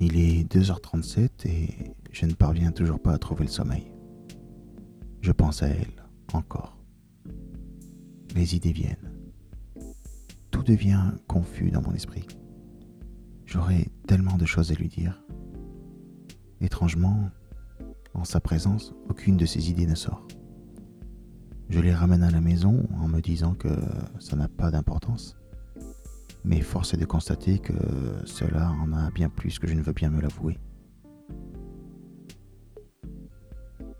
Il est 2h37 et je ne parviens toujours pas à trouver le sommeil. Je pense à elle, encore. Les idées viennent. Tout devient confus dans mon esprit. J'aurais tellement de choses à lui dire. Étrangement, en sa présence, aucune de ces idées ne sort. Je les ramène à la maison en me disant que ça n'a pas d'importance. Mais force est de constater que cela en a bien plus que je ne veux bien me l'avouer.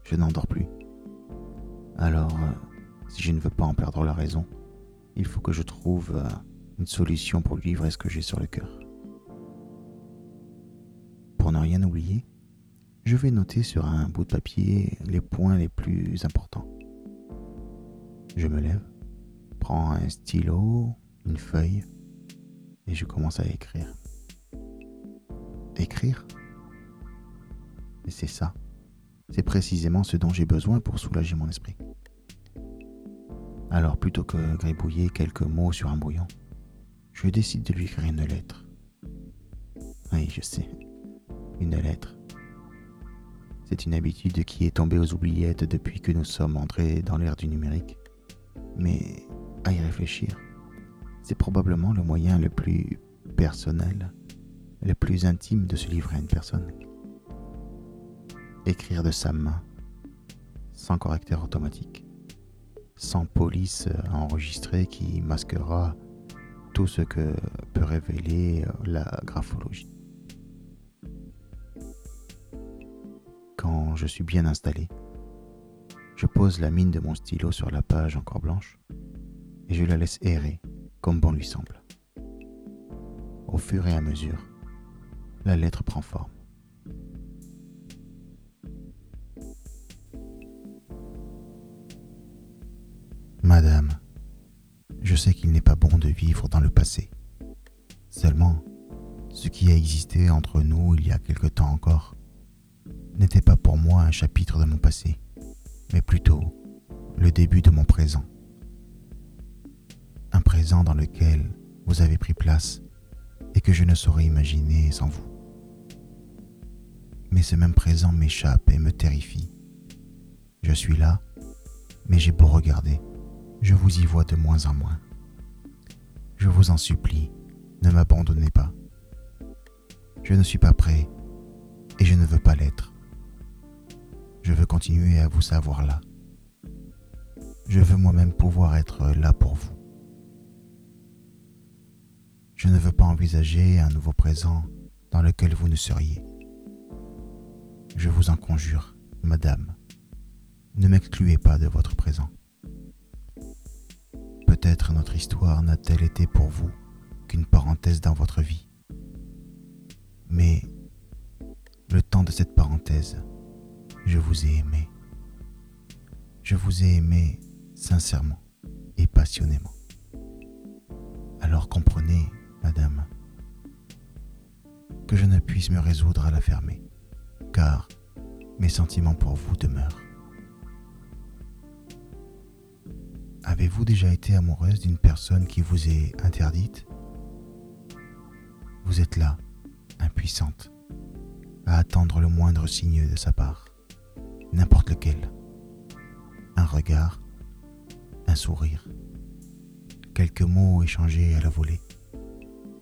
Je n'endors plus. Alors, si je ne veux pas en perdre la raison, il faut que je trouve une solution pour lui livrer ce que j'ai sur le cœur. Pour ne rien oublier, je vais noter sur un bout de papier les points les plus importants. Je me lève, prends un stylo, une feuille, et je commence à écrire. Écrire? Et c'est ça. C'est précisément ce dont j'ai besoin pour soulager mon esprit. Alors plutôt que gribouiller quelques mots sur un brouillon, je décide de lui écrire une lettre. Oui, je sais. Une lettre. C'est une habitude qui est tombée aux oubliettes depuis que nous sommes entrés dans l'ère du numérique. Mais à y réfléchir, c'est probablement le moyen le plus personnel, le plus intime de se livrer à une personne. Écrire de sa main, sans correcteur automatique, sans police enregistrée qui masquera tout ce que peut révéler la graphologie. Quand je suis bien installé, je pose la mine de mon stylo sur la page encore blanche et je la laisse errer comme bon lui semble. Au fur et à mesure, la lettre prend forme. Madame, je sais qu'il n'est pas bon de vivre dans le passé. Seulement, ce qui a existé entre nous il y a quelque temps encore n'était pas pour moi un chapitre de mon passé mais plutôt le début de mon présent. Présent dans lequel vous avez pris place et que je ne saurais imaginer sans vous. Mais ce même présent m'échappe et me terrifie. Je suis là, mais j'ai beau regarder, je vous y vois de moins en moins. Je vous en supplie, ne m'abandonnez pas. Je ne suis pas prêt et je ne veux pas l'être. Je veux continuer à vous savoir là. Je veux moi-même pouvoir être là pour vous. Je ne veux pas envisager un nouveau présent dans lequel vous ne seriez. Je vous en conjure, Madame, ne m'excluez pas de votre présent. Peut-être notre histoire n'a-t-elle été pour vous qu'une parenthèse dans votre vie. Mais le temps de cette parenthèse je vous ai aimé. Je vous ai aimé sincèrement et passionnément. Alors comprenez, madame, que je ne puisse me résoudre à la fermer, car mes sentiments pour vous demeurent. Avez-vous déjà été amoureuse d'une personne qui vous est interdite? Vous êtes là, impuissante, à attendre le moindre signe de sa part n'importe lequel. Un regard, un sourire, quelques mots échangés à la volée,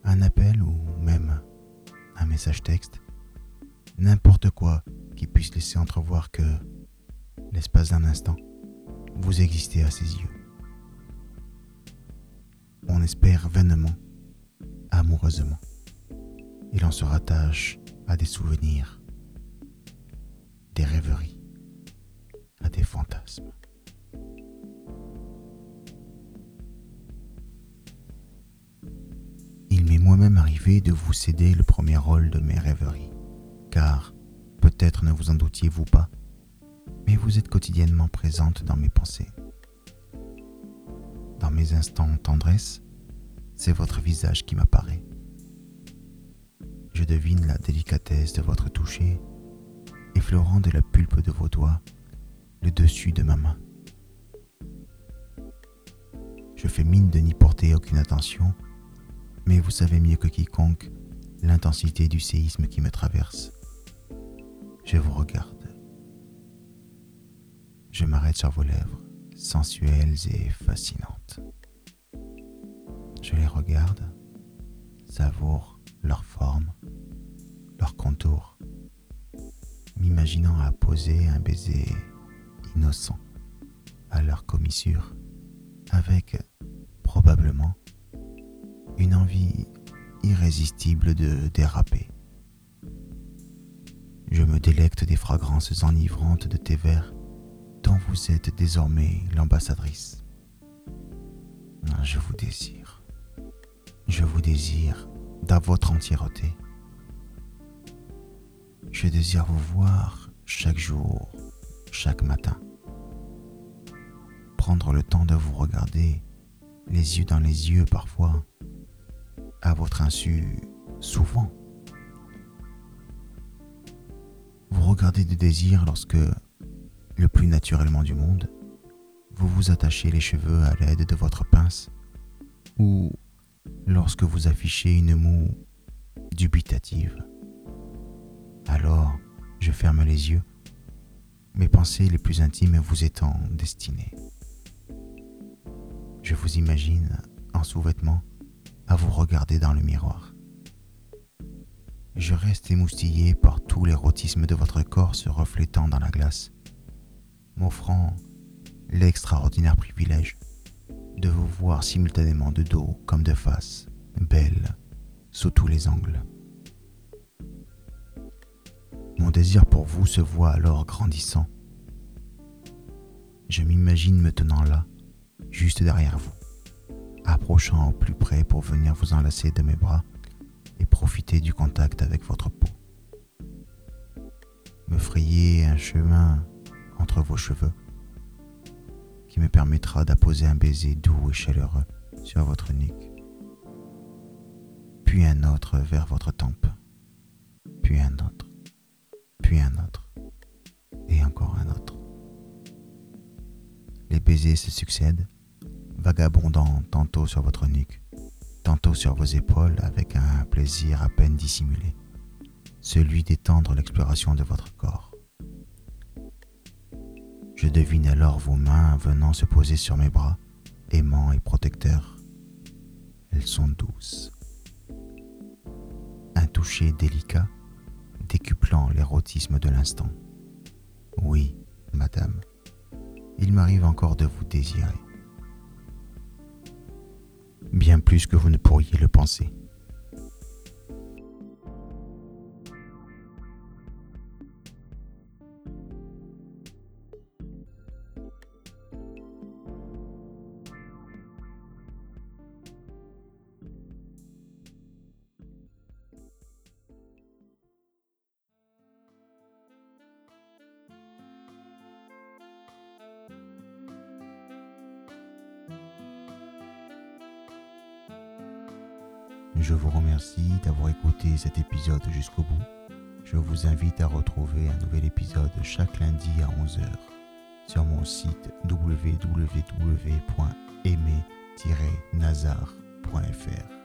un appel ou même un message texte, n'importe quoi qui puisse laisser entrevoir que, l'espace d'un instant, vous existez à ses yeux. On espère vainement, amoureusement. Il en se rattache à des souvenirs, des rêveries des fantasmes. De vous céder le premier rôle de mes rêveries, car peut-être ne vous en doutiez-vous pas, mais vous êtes quotidiennement présente dans mes pensées. Dans mes instants tendresse, c'est votre visage qui m'apparaît. Je devine la délicatesse de votre toucher, effleurant de la pulpe de vos doigts le dessus de ma main. Je fais mine de n'y porter aucune attention, mais vous savez mieux que quiconque l'intensité du séisme qui me traverse. Je vous regarde. Je m'arrête sur vos lèvres, sensuelles et fascinantes. Je les regarde, savoure leur forme, leur contour, m'imaginant à poser un baiser innocent à leur commissure, avec probablement envie irrésistible de déraper. Je me délecte des fragrances enivrantes de tes verres dont vous êtes désormais l'ambassadrice. Je vous désire. Je vous désire dans votre entièreté. Je désire vous voir chaque jour, chaque matin. Prendre le temps de vous regarder, les yeux dans les yeux parfois, à votre insu souvent. Vous regardez de désir lorsque, le plus naturellement du monde, vous vous attachez les cheveux à l'aide de votre pince, ou lorsque vous affichez une moue dubitative. Alors, je ferme les yeux, mes pensées les plus intimes vous étant destinées. Je vous imagine en sous-vêtements à vous regarder dans le miroir. Je reste émoustillé par tout l'érotisme de votre corps se reflétant dans la glace, m'offrant l'extraordinaire privilège de vous voir simultanément de dos comme de face, belle, sous tous les angles. Mon désir pour vous se voit alors grandissant. Je m'imagine me tenant là, juste derrière vous, approchant au plus près pour venir vous enlacer de mes bras et profiter du contact avec votre peau. Me frayer un chemin entre vos cheveux qui me permettra d'apposer un baiser doux et chaleureux sur votre nuque, puis un autre vers votre tempe, puis un autre, puis un autre, et encore un autre. Les baisers se succèdent, vagabondant tantôt sur votre nuque, tantôt sur vos épaules avec un plaisir à peine dissimulé, celui d'étendre l'exploration de votre corps. Je devine alors vos mains venant se poser sur mes bras, aimants et protecteurs. Elles sont douces. Un toucher délicat, décuplant l'érotisme de l'instant. Oui, madame, il m'arrive encore de vous désirer bien plus que vous ne pourriez le penser. Je vous remercie d'avoir écouté cet épisode jusqu'au bout. Je vous invite à retrouver un nouvel épisode chaque lundi à 11h sur mon site www.aimé-nazar.fr.